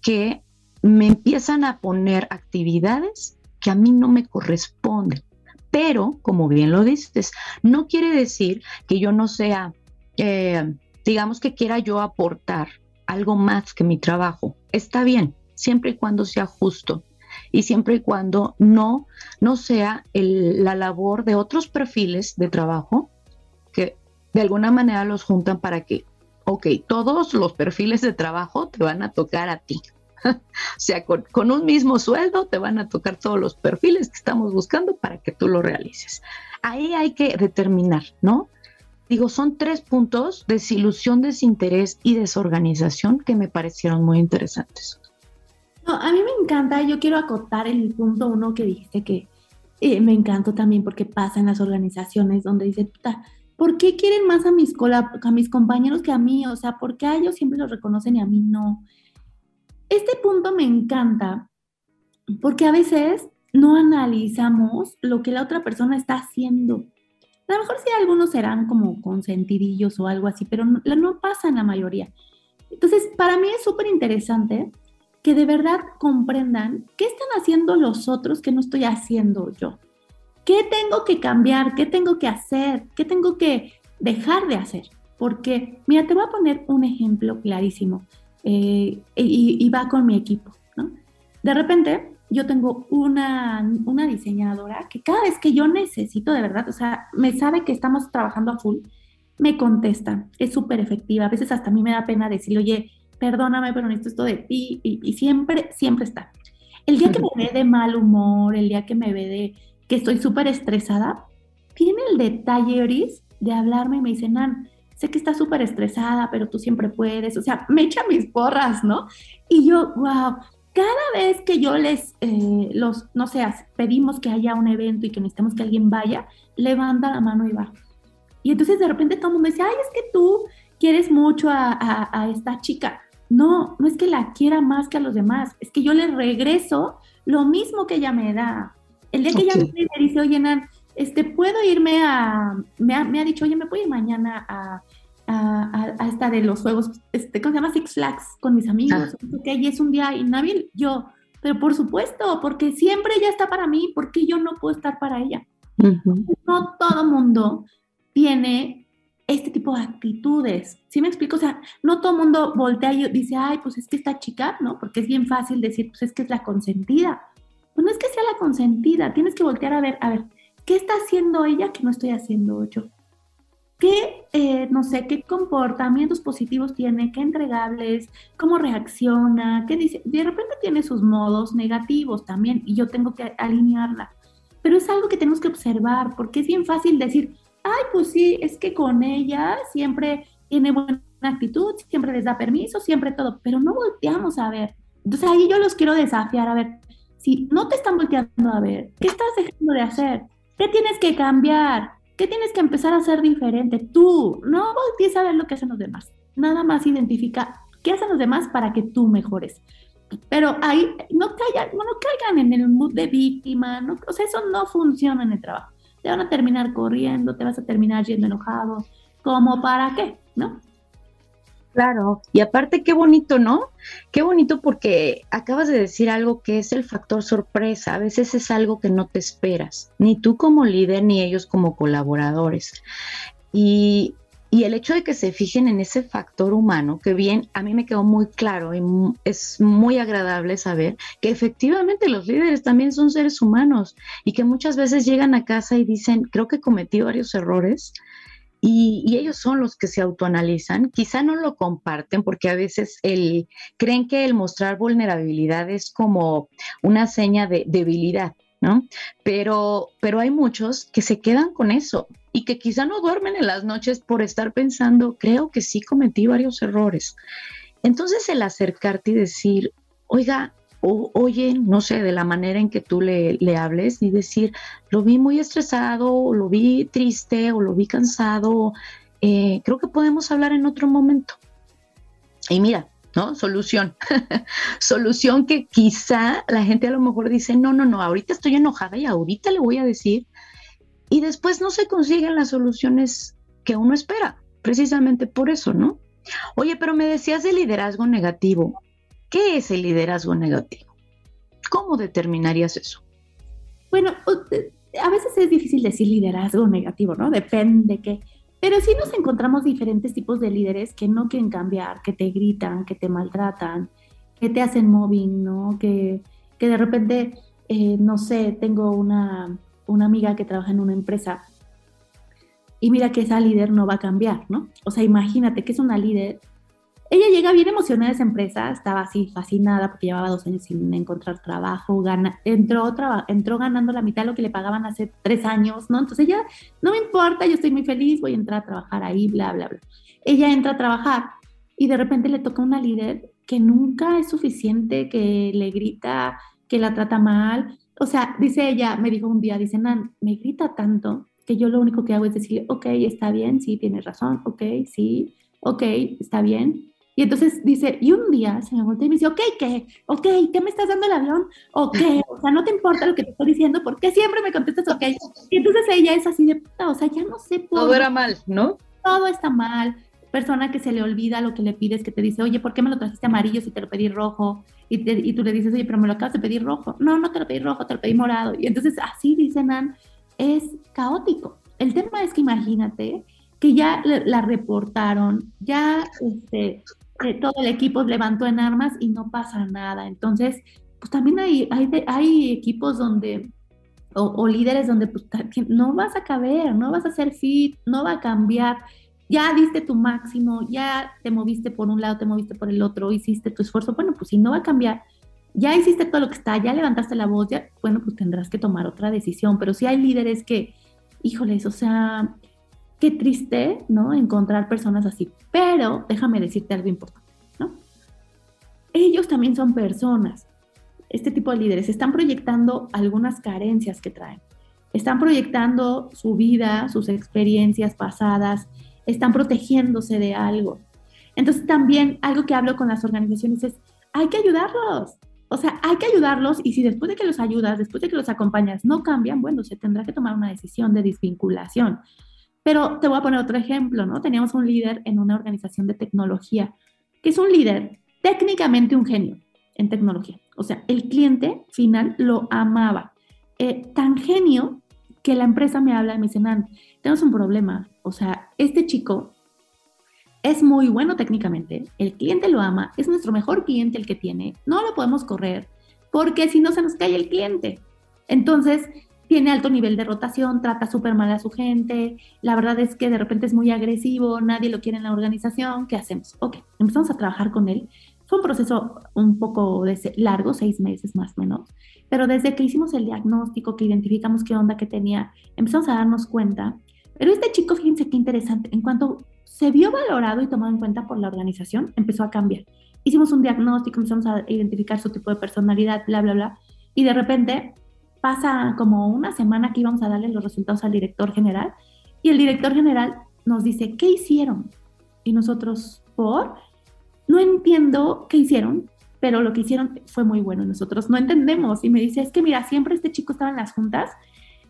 que me empiezan a poner actividades que a mí no me corresponden. Pero, como bien lo dices, no quiere decir que yo no sea, eh, digamos que quiera yo aportar algo más que mi trabajo. Está bien, siempre y cuando sea justo y siempre y cuando no, no sea la labor de otros perfiles de trabajo que de alguna manera los juntan para que ok, todos los perfiles de trabajo te van a tocar a ti. o sea, con, un mismo sueldo te van a tocar todos los perfiles que estamos buscando para que tú lo realices. Ahí hay que determinar, ¿no? Digo, son tres puntos, desilusión, desinterés y desorganización que me parecieron muy interesantes. A mí me encanta, yo quiero acotar el punto uno que dijiste que eh, me encantó también porque pasa en las organizaciones donde dice, puta, ¿por qué quieren más a mis, compañeros que a mí? O sea, ¿por qué a ellos siempre los reconocen y a mí no? Este punto me encanta porque a veces no analizamos lo que la otra persona está haciendo. A lo mejor sí algunos serán como consentidillos o algo así, pero no, no pasa en la mayoría. Entonces, para mí es súper interesante que de verdad comprendan qué están haciendo los otros que no estoy haciendo yo. ¿Qué tengo que cambiar? ¿Qué tengo que hacer? ¿Qué tengo que dejar de hacer? Porque, mira, te voy a poner un ejemplo clarísimo eh, y, va con mi equipo. ¿no? De repente, yo tengo una, una diseñadora que cada vez que yo necesito, de verdad, o sea, me sabe que estamos trabajando a full, me contesta, es súper efectiva. A veces hasta a mí me da pena decirle, oye, perdóname, pero necesito esto de ti, y, y siempre, siempre está. El día que me ve de mal humor, el día que me ve de que estoy súper estresada, tiene el detalle, Oris, de hablarme y me dice, Nan, sé que estás súper estresada, pero tú siempre puedes, o sea, me echa mis porras, ¿no? Y yo, wow, cada vez que yo les, eh, los, no sé, pedimos que haya un evento y que necesitamos que alguien vaya, levanta la mano y va. Y entonces de repente todo el mundo dice, ay, es que tú quieres mucho a, esta chica. No, no es que la quiera más que a los demás, es que yo le regreso lo mismo que ella me da. El día que ella me dice, oye, Nan, este, puedo irme a, me ha, me ha dicho, oye, me puedo ir mañana a, a, a, esta de los juegos, este, ¿cómo se llama? Six Flags con mis amigos, ah. okay, y es un día inhábil, yo, pero por supuesto, porque siempre ella está para mí, porque yo no puedo estar para ella. No todo mundo tiene este tipo de actitudes. ¿Sí me explico? O sea, no todo mundo voltea y dice, ay, pues es que esta chica, ¿no? Porque es bien fácil decir, pues es que es la consentida. No es que sea la consentida, tienes que voltear a ver, a ver, ¿qué está haciendo ella que no estoy haciendo yo? ¿Qué, eh, no sé, qué comportamientos positivos tiene, qué entregables, cómo reacciona, qué dice? De repente tiene sus modos negativos también y yo tengo que alinearla. Pero es algo que tenemos que observar porque es bien fácil decir, ay, pues sí, es que con ella siempre tiene buena actitud, siempre les da permiso, siempre todo, pero no volteamos a ver Entonces ahí yo los quiero desafiar a ver, si no te están volteando a ver, ¿qué estás dejando de hacer? ¿Qué tienes que cambiar? ¿Qué tienes que empezar a hacer diferente? Tú, no voltees a ver lo que hacen los demás. Nada más identifica qué hacen los demás para que tú mejores. Pero ahí no caigan, no, caigan en el mood de víctima, no, o sea, eso no funciona en el trabajo. Te van a terminar corriendo, te vas a terminar yendo enojado, ¿como para qué? ¿No? Claro, y aparte qué bonito, ¿no? Qué bonito porque acabas de decir algo que es el factor sorpresa. A veces es algo que no te esperas, ni tú como líder ni ellos como colaboradores. Y, y el hecho de que se fijen en ese factor humano, que bien, a mí me quedó muy claro y es muy agradable saber que efectivamente los líderes también son seres humanos y que muchas veces llegan a casa y dicen, creo que cometí varios errores y, ellos son los que se autoanalizan. Quizá no lo comparten porque a veces el, creen que el mostrar vulnerabilidad es como una seña de debilidad, ¿no? Pero, pero hay muchos que se quedan con eso y que quizá no duermen en las noches por estar pensando, creo que sí cometí varios errores. Entonces el acercarte y decir, oiga, o, oye, no sé, de la manera en que tú le, le, hables y decir, lo vi muy estresado, o lo vi triste, o lo vi cansado, eh, creo que podemos hablar en otro momento. Y mira, ¿no? Solución. Solución que quizá la gente a lo mejor dice, no, no, no, ahorita estoy enojada y ahorita le voy a decir. Y después no se consiguen las soluciones que uno espera, precisamente por eso, ¿no? Oye, pero me decías de liderazgo negativo. ¿Qué es el liderazgo negativo? ¿Cómo determinarías eso? Bueno, a veces es difícil decir liderazgo negativo, ¿no? Depende de qué. Pero sí nos encontramos diferentes tipos de líderes que no quieren cambiar, que te gritan, que te maltratan, que te hacen mobbing, ¿no? Que, que de repente, eh, no sé, tengo una, una amiga que trabaja en una empresa y mira que esa líder no va a cambiar, ¿no? O sea, imagínate que es una líder ella llega bien emocionada a esa empresa, estaba así fascinada porque llevaba dos años sin encontrar trabajo, gana, entró, entró ganando la mitad de lo que le pagaban hace tres años, ¿no? Entonces ella, no me importa, yo estoy muy feliz, voy a entrar a trabajar ahí, bla, bla, bla. Ella entra a trabajar y de repente le toca una líder que nunca es suficiente, que le grita, que la trata mal. O sea, dice ella, me dijo un día, dice, Nan, me grita tanto que yo lo único que hago es decir, ok, está bien, sí, tienes razón, ok, sí, ok, está bien, y entonces dice, y un día se me voltea y me dice, ok, ¿qué? Ok, ¿qué me estás dando el avión? Ok, o sea, no te importa lo que te estoy diciendo, porque siempre me contestas ok. Y entonces ella es así de puta, o sea, ya no sé por Todo era mal, ¿no? Todo está mal. Persona que se le olvida lo que le pides, que te dice, oye, ¿por qué me lo trajiste amarillo si te lo pedí rojo? Y, y tú le dices, oye, pero me lo acabas de pedir rojo. No, no te lo pedí rojo, te lo pedí morado. Y entonces así, dice Nan, es caótico. El tema es que imagínate que ya la reportaron, ya este, todo el equipo levantó en armas y no pasa nada. Entonces, pues también hay, hay, equipos donde, o, líderes donde pues, no vas a caber, no vas a ser fit, no va a cambiar. Ya diste tu máximo, ya te moviste por un lado, te moviste por el otro, hiciste tu esfuerzo. Bueno, pues si no va a cambiar, ya hiciste todo lo que está, ya levantaste la voz, ya, bueno, pues tendrás que tomar otra decisión. Pero si hay líderes que, híjoles, o sea, qué triste, ¿no? Encontrar personas así. Pero déjame decirte algo importante, ¿no? Ellos también son personas. Este tipo de líderes están proyectando algunas carencias que traen. Están proyectando su vida, sus experiencias pasadas, están protegiéndose de algo. Entonces también algo que hablo con las organizaciones es, hay que ayudarlos. O sea, hay que ayudarlos y si después de que los ayudas, después de que los acompañas, no cambian, bueno, se tendrá que tomar una decisión de desvinculación. Pero te voy a poner otro ejemplo, ¿no? Teníamos un líder en una organización de tecnología, que es un líder, técnicamente un genio en tecnología. O sea, el cliente final lo amaba. Eh, tan genio que la empresa me habla y me dice, Nan, tenemos un problema. O sea, este chico es muy bueno técnicamente, el cliente lo ama, es nuestro mejor cliente el que tiene, no lo podemos correr porque si no se nos cae el cliente. Entonces, tiene alto nivel de rotación, trata súper mal a su gente, la verdad es que de repente es muy agresivo, nadie lo quiere en la organización, ¿qué hacemos? Ok, empezamos a trabajar con él. Fue un proceso un poco largo, seis meses más o menos, pero desde que hicimos el diagnóstico, que identificamos qué onda que tenía, empezamos a darnos cuenta. Pero este chico, fíjense qué interesante, en cuanto se vio valorado y tomado en cuenta por la organización, empezó a cambiar. hicimos un diagnóstico, empezamos a identificar su tipo de personalidad, bla, bla, bla, y de repente pasa como una semana que íbamos a darle los resultados al director general y el director general nos dice, ¿qué hicieron? Y nosotros, ¿por? No entiendo qué hicieron, pero lo que hicieron fue muy bueno. Nosotros no entendemos. Y me dice, es que mira, siempre este chico estaba en las juntas,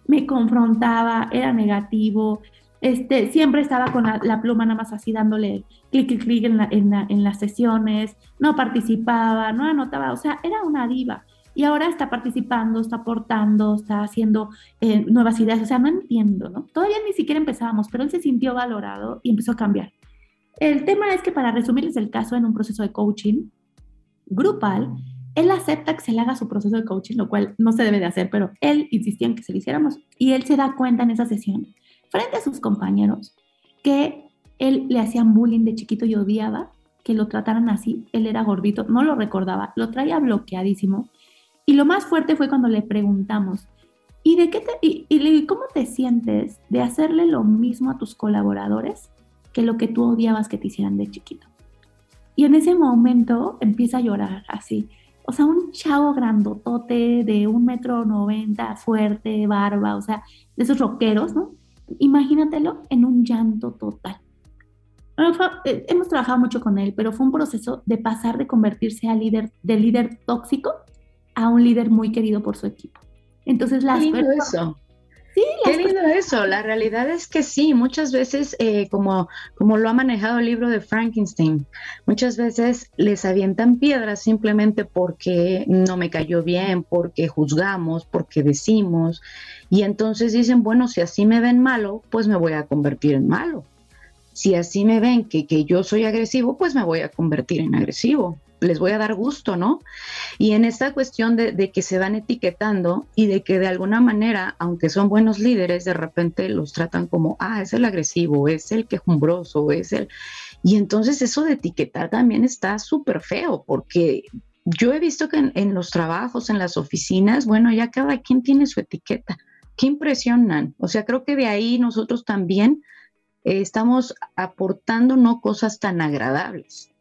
me confrontaba, era negativo, este, siempre estaba con la, pluma nada más así dándole clic, clic, clic en, en las sesiones, no participaba, no anotaba, o sea, era una diva y ahora está participando, está aportando, está haciendo eh, nuevas ideas. O sea, no entiendo, ¿no? Todavía ni siquiera empezábamos, pero él se sintió valorado y empezó a cambiar. El tema es que para resumirles el caso en un proceso de coaching grupal, él acepta que se le haga su proceso de coaching, lo cual no se debe de hacer, pero él insistía en que se lo hiciéramos y él se da cuenta en esa sesión, frente a sus compañeros, que él le hacían bullying de chiquito y odiaba que lo trataran así. Él era gordito, no lo recordaba, lo traía bloqueadísimo y lo más fuerte fue cuando le preguntamos, ¿y de qué te, y, cómo te sientes de hacerle lo mismo a tus colaboradores que lo que tú odiabas que te hicieran de chiquito? Y en ese momento empieza a llorar así. O sea, un chavo grandotote de un metro noventa, fuerte, barba, o sea, de esos rockeros, ¿no? Imagínatelo en un llanto total. Eh, hemos trabajado mucho con él, pero fue un proceso de pasar de convertirse a líder, de líder tóxico a un líder muy querido por su equipo. Entonces, las Qué lindo eso. Sí, Qué lindo eso. La realidad es que sí, muchas veces, eh, como, como lo ha manejado el libro de Frankenstein, muchas veces les avientan piedras simplemente porque no me cayó bien, porque juzgamos, porque decimos, y entonces dicen, bueno, si así me ven malo, pues me voy a convertir en malo. Si así me ven que, que yo soy agresivo, pues me voy a convertir en agresivo les voy a dar gusto, ¿no? Y en esta cuestión de, que se van etiquetando y de que de alguna manera, aunque son buenos líderes, de repente los tratan como, ah, es el agresivo, es el quejumbroso, es el... Y entonces eso de etiquetar también está súper feo, porque yo he visto que en, los trabajos, en las oficinas, bueno, ya cada quien tiene su etiqueta. Qué impresionan. O sea, creo que de ahí nosotros también eh, estamos aportando no cosas tan agradables.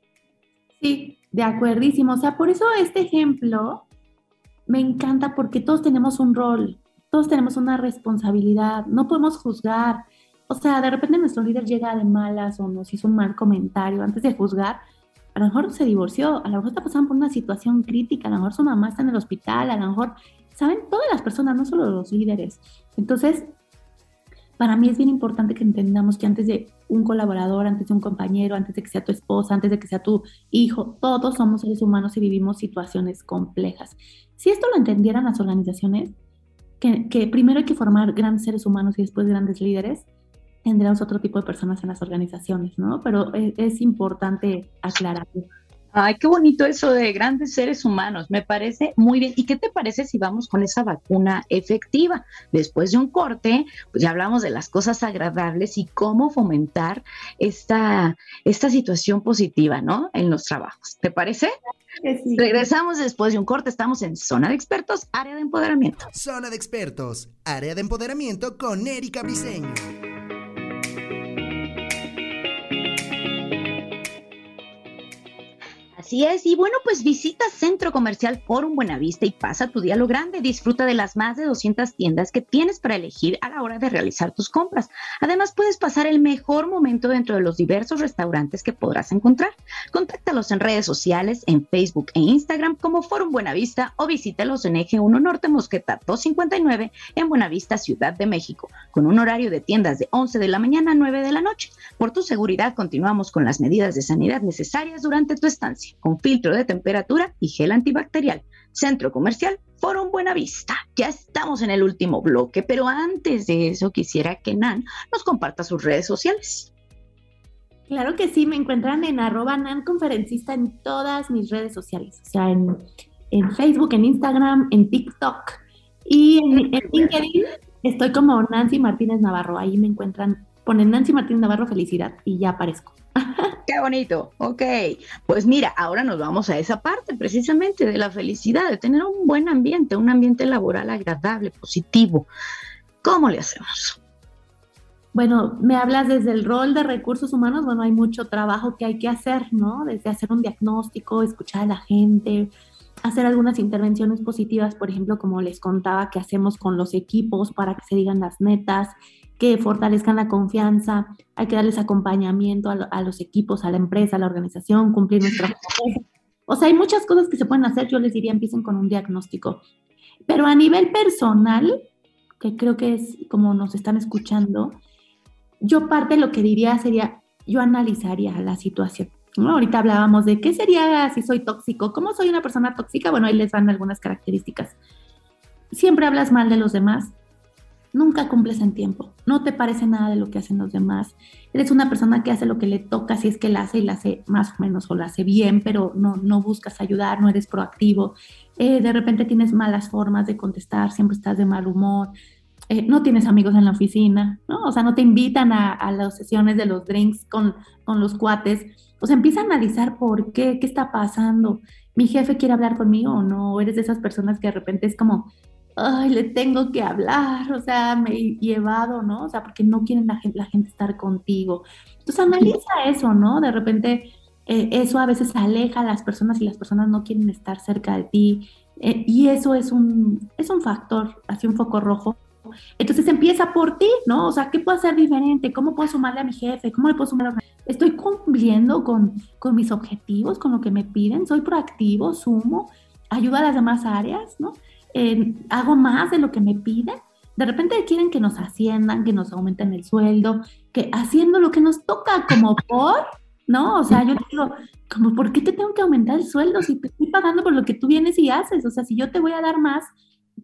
Sí, de acuerdísimo. O sea, por eso este ejemplo me encanta porque todos tenemos un rol, todos tenemos una responsabilidad, no podemos juzgar. O sea, de repente nuestro líder llega de malas o nos hizo un mal comentario antes de juzgar. A lo mejor se divorció, a lo mejor está pasando por una situación crítica, a lo mejor su mamá está en el hospital, a lo mejor, ¿saben? Todas las personas, no solo los líderes. Entonces, para mí es bien importante que entendamos que antes de un colaborador, antes de un compañero, antes de que sea tu esposa, antes de que sea tu hijo, todos somos seres humanos y vivimos situaciones complejas. Si esto lo entendieran las organizaciones, que, primero hay que formar grandes seres humanos y después grandes líderes, tendríamos otro tipo de personas en las organizaciones, ¿no? Pero es, es importante aclararlo. Ay, qué bonito eso de grandes seres humanos, me parece muy bien. ¿Y qué te parece si vamos con esa vacuna efectiva? Después de un corte, pues ya hablamos de las cosas agradables y cómo fomentar esta, esta situación positiva, ¿no? En los trabajos. ¿Te parece? Sí. Regresamos después de un corte, estamos en Zona de Expertos, área de empoderamiento. Zona de Expertos, área de empoderamiento con Erika Briseño. Así es, y bueno, pues visita Centro Comercial Forum Buenavista y pasa tu día lo grande. Disfruta de las más de 200 tiendas que tienes para elegir a la hora de realizar tus compras. Además, puedes pasar el mejor momento dentro de los diversos restaurantes que podrás encontrar. Contáctalos en redes sociales, en Facebook e Instagram como Forum Buenavista o visítalos en Eje 1 Norte Mosqueta 259 en Buenavista, Ciudad de México, con un horario de tiendas de 11 de la mañana a 9 de la noche. Por tu seguridad, continuamos con las medidas de sanidad necesarias durante tu estancia con filtro de temperatura y gel antibacterial. Centro Comercial Forum Buenavista. Ya estamos en el último bloque, pero antes de eso quisiera que Nan nos comparta sus redes sociales. Claro que sí, me encuentran en arroba Nan Conferencista en todas mis redes sociales, o sea, en, Facebook, en Instagram, en TikTok y en, en LinkedIn estoy como Nancy Martínez Navarro, ahí me encuentran, ponen Nancy Martínez Navarro Felicidad y ya aparezco. Qué bonito. Ok. Pues mira, ahora nos vamos a esa parte precisamente de la felicidad, de tener un buen ambiente, un ambiente laboral agradable, positivo. ¿Cómo le hacemos? Bueno, me hablas desde el rol de recursos humanos, bueno, hay mucho trabajo que hay que hacer, ¿no? Desde hacer un diagnóstico, escuchar a la gente, hacer algunas intervenciones positivas, por ejemplo, como les contaba que hacemos con los equipos para que se digan las metas, que fortalezcan la confianza, hay que darles acompañamiento a, los equipos, a la empresa, a la organización, cumplir nuestra O sea, hay muchas cosas que se pueden hacer, yo les diría, empiecen con un diagnóstico. Pero a nivel personal, que creo que es como nos están escuchando, yo parte lo que diría sería, yo analizaría la situación. Ahorita hablábamos de qué sería si soy tóxico, cómo soy una persona tóxica. Bueno, ahí les van algunas características. Siempre hablas mal de los demás, nunca cumples en tiempo, no te parece nada de lo que hacen los demás. Eres una persona que hace lo que le toca, si es que la hace y la hace más o menos o la hace bien, pero no, no buscas ayudar, no eres proactivo. Eh, de repente tienes malas formas de contestar, siempre estás de mal humor. Eh, no tienes amigos en la oficina, ¿no? O sea, no te invitan a, las sesiones de los drinks con, con los cuates. O empieza a analizar por qué, qué está pasando. Mi jefe quiere hablar conmigo o no. Eres de esas personas que de repente es como, ay, le tengo que hablar, o sea, me he llevado, ¿no? O sea, porque no quieren la gente, la gente estar contigo. Entonces analiza eso, ¿no? De repente eh, eso a veces aleja a las personas y las personas no quieren estar cerca de ti. Eh, y eso es un, es un factor, así un foco rojo entonces empieza por ti, ¿no? O sea, ¿qué puedo hacer diferente? ¿Cómo puedo sumarle a mi jefe? ¿Cómo le puedo sumar a... Estoy cumpliendo con, con mis objetivos, con lo que me piden, soy proactivo, sumo, ayudo a las demás áreas, ¿no? Hago más de lo que me piden. De repente quieren que nos asciendan, que nos aumenten el sueldo, que haciendo lo que nos toca como por, ¿no? O sea, yo digo, como, ¿por qué te tengo que aumentar el sueldo si te estoy pagando por lo que tú vienes y haces? O sea, si yo te voy a dar más,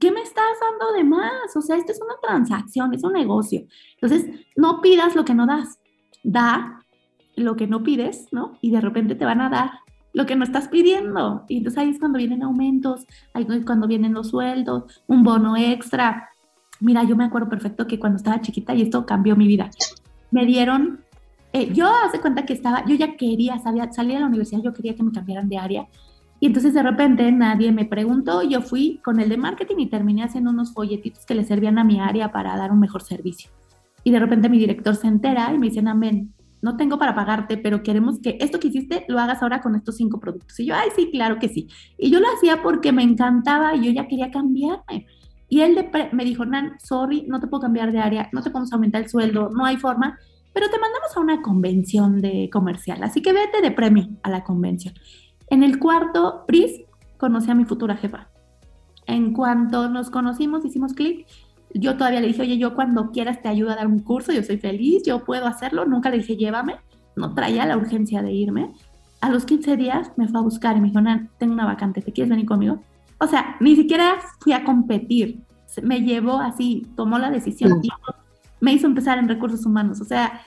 ¿qué me estás dando de más? O sea, esto es una transacción, es un negocio. Entonces, no pidas lo que no das. Da lo que no pides, ¿no? Y de repente te van a dar lo que no estás pidiendo. Y entonces ahí es cuando vienen aumentos, ahí es cuando vienen los sueldos, un bono extra. Mira, yo me acuerdo perfecto que cuando estaba chiquita, y esto cambió mi vida, me dieron, eh, yo hace cuenta que estaba, yo ya quería, sabía, salí de la universidad, yo quería que me cambiaran de área y entonces de repente nadie me preguntó, yo fui con el de marketing y terminé haciendo unos folletitos que le servían a mi área para dar un mejor servicio. Y de repente mi director se entera y me dice, amén, no tengo para pagarte, pero queremos que esto que hiciste lo hagas ahora con estos cinco productos. Y yo, ay, sí, claro que sí. Y yo lo hacía porque me encantaba y yo ya quería cambiarme. Y él me dijo, Nan, sorry, no te puedo cambiar de área, no te podemos aumentar el sueldo, no hay forma, pero te mandamos a una convención de comercial, así que vete de premio a la convención. En el cuarto, Pris conocí a mi futura jefa. En cuanto nos conocimos, hicimos clic. Yo todavía le dije, oye, yo cuando quieras te ayudo a dar un curso, yo soy feliz, yo puedo hacerlo. Nunca le dije, llévame. No traía la urgencia de irme. A los 15 días me fue a buscar y me dijo, tengo una vacante, ¿te quieres venir conmigo? O sea, ni siquiera fui a competir. Me llevó así, tomó la decisión. me hizo empezar en recursos humanos. O sea,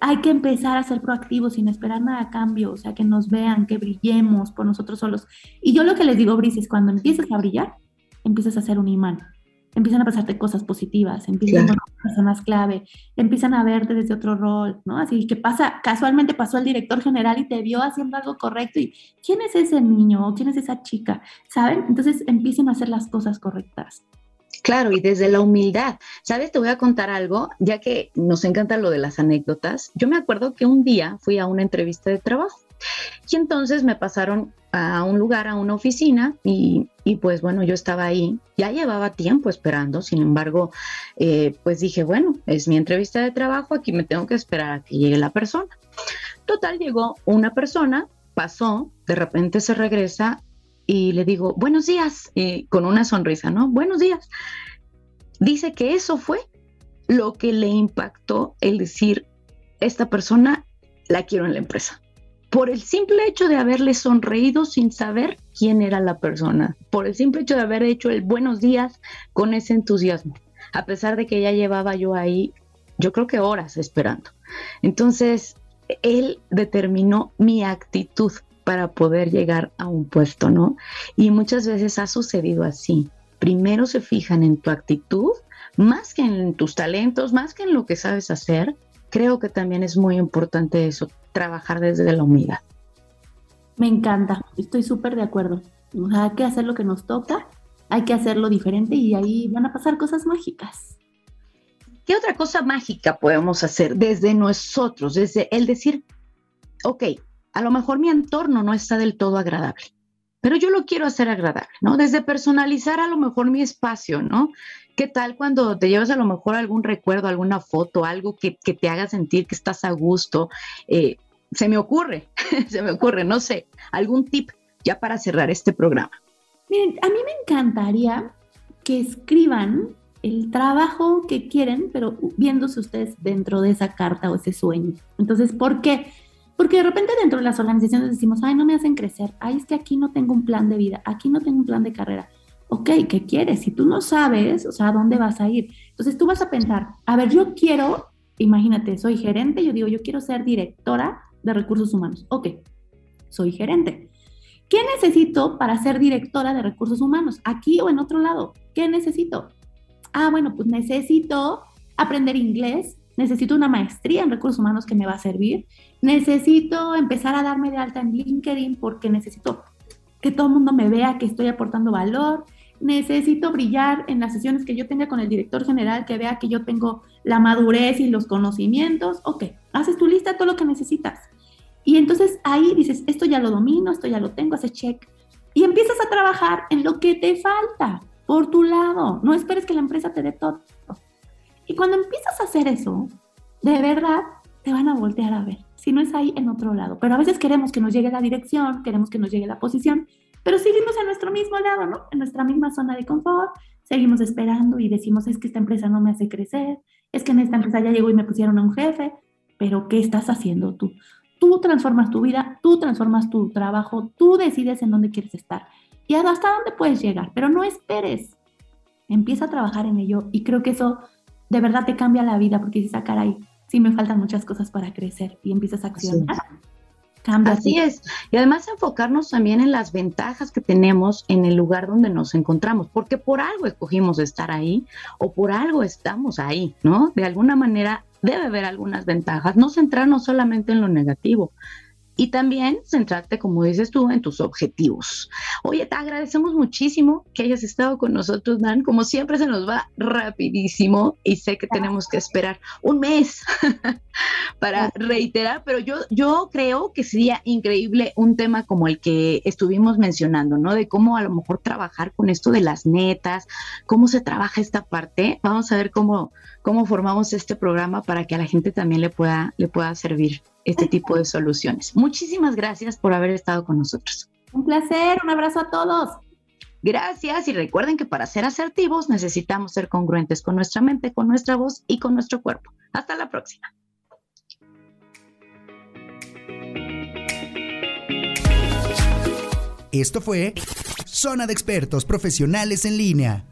hay que empezar a ser proactivos sin esperar nada a cambio, o sea, que nos vean, que brillemos por nosotros solos. Y yo lo que les digo, Brice, es cuando empiezas a brillar, empiezas a ser un imán. Empiezan a pasarte cosas positivas, empiezan a ser personas clave, empiezan a verte desde otro rol, ¿no? Así que pasa, casualmente pasó el director general y te vio haciendo algo correcto y ¿quién es ese niño? ¿Quién es esa chica? ¿Saben? Entonces empiecen a hacer las cosas correctas. Claro, y desde la humildad. ¿Sabes? Te voy a contar algo, ya que nos encanta lo de las anécdotas. Yo me acuerdo que un día fui a una entrevista de trabajo entonces me pasaron a un lugar, a una oficina y, pues bueno, yo estaba ahí, ya llevaba tiempo esperando, sin embargo, eh, pues dije, bueno, es mi entrevista de trabajo, aquí me tengo que esperar a que llegue la persona. Total, llegó una persona, pasó, de repente se regresa y le digo, buenos días, y con una sonrisa, ¿no? Buenos días. Dice que eso fue lo que le impactó el decir, esta persona la quiero en la empresa. Por el simple hecho de haberle sonreído sin saber quién era la persona, por el simple hecho de haber hecho el buenos días con ese entusiasmo, a pesar de que ya llevaba yo ahí, yo creo que horas esperando. Entonces, él determinó mi actitud para poder llegar a un puesto, ¿no? Y muchas veces ha sucedido así. Primero se fijan en tu actitud, más que en tus talentos, más que en lo que sabes hacer. Creo que también es muy importante eso, trabajar desde la humildad. Me encanta, estoy súper de acuerdo. hay que hacer lo que nos toca, hay que hacerlo diferente y ahí van a pasar cosas mágicas. ¿Qué otra cosa mágica podemos hacer desde nosotros, desde el decir, ok, a lo mejor mi entorno no está del todo agradable, pero yo lo quiero hacer agradable, ¿no? Desde personalizar a lo mejor mi espacio, ¿no? ¿Qué tal cuando te llevas a lo mejor algún recuerdo, alguna foto, algo que, te haga sentir que estás a gusto? Eh, se me ocurre, se me ocurre, no sé, algún tip ya para cerrar este programa. Miren, a mí me encantaría que escriban el trabajo que quieren, pero viéndose ustedes dentro de esa carta o ese sueño. Entonces, ¿por qué? Porque de repente dentro de las organizaciones decimos, ay, no me hacen crecer, ay, es que aquí no tengo un plan de vida, aquí no tengo un plan de carrera. Ok, ¿qué quieres? Si tú no sabes, o sea, ¿a dónde vas a ir? Entonces tú vas a pensar, a ver, yo quiero, imagínate, soy gerente, yo digo, yo quiero ser directora de recursos humanos. Ok, soy gerente. ¿Qué necesito para ser directora de recursos humanos? ¿Aquí o en otro lado? ¿Qué necesito? Ah, bueno, pues necesito aprender inglés, necesito una maestría en recursos humanos que me va a servir, necesito empezar a darme de alta en LinkedIn porque necesito que todo el mundo me vea que estoy aportando valor, necesito brillar en las sesiones que yo tenga con el director general, que vea que yo tengo la madurez y los conocimientos. Ok, haces tu lista todo lo que necesitas. Y entonces ahí dices, esto ya lo domino, esto ya lo tengo, haces check. Y empiezas a trabajar en lo que te falta por tu lado. No esperes que la empresa te dé todo. Y cuando empiezas a hacer eso, de verdad te van a voltear a ver. Si no es ahí, en otro lado. Pero a veces queremos que nos llegue la dirección, queremos que nos llegue la posición, pero seguimos en nuestro mismo lado, ¿no? En nuestra misma zona de confort, seguimos esperando y decimos, es que esta empresa no me hace crecer, es que en esta empresa ya llegó y me pusieron a un jefe, pero ¿qué estás haciendo tú? Tú transformas tu vida, tú transformas tu trabajo, tú decides en dónde quieres estar y hasta dónde puedes llegar, pero no esperes. Empieza a trabajar en ello y creo que eso de verdad te cambia la vida porque dices, ah, caray, sí me faltan muchas cosas para crecer y empiezas a accionar. Así es. Y además enfocarnos también en las ventajas que tenemos en el lugar donde nos encontramos, porque por algo escogimos estar ahí o por algo estamos ahí, ¿no? De alguna manera debe haber algunas ventajas, no centrarnos solamente en lo negativo, y también centrarte, como dices tú, en tus objetivos. Oye, te agradecemos muchísimo que hayas estado con nosotros, Dan. Como siempre se nos va rapidísimo y sé que tenemos que esperar un mes para reiterar, pero yo, yo creo que sería increíble un tema como el que estuvimos mencionando, ¿no? De cómo a lo mejor trabajar con esto de las netas, cómo se trabaja esta parte. Vamos a ver cómo, cómo formamos este programa para que a la gente también le pueda, le pueda servir este tipo de soluciones. Muchísimas gracias por haber estado con nosotros. Un placer, un abrazo a todos. Gracias y recuerden que para ser asertivos necesitamos ser congruentes con nuestra mente, con nuestra voz y con nuestro cuerpo. Hasta la próxima. Esto fue Zona de Expertos Profesionales en Línea.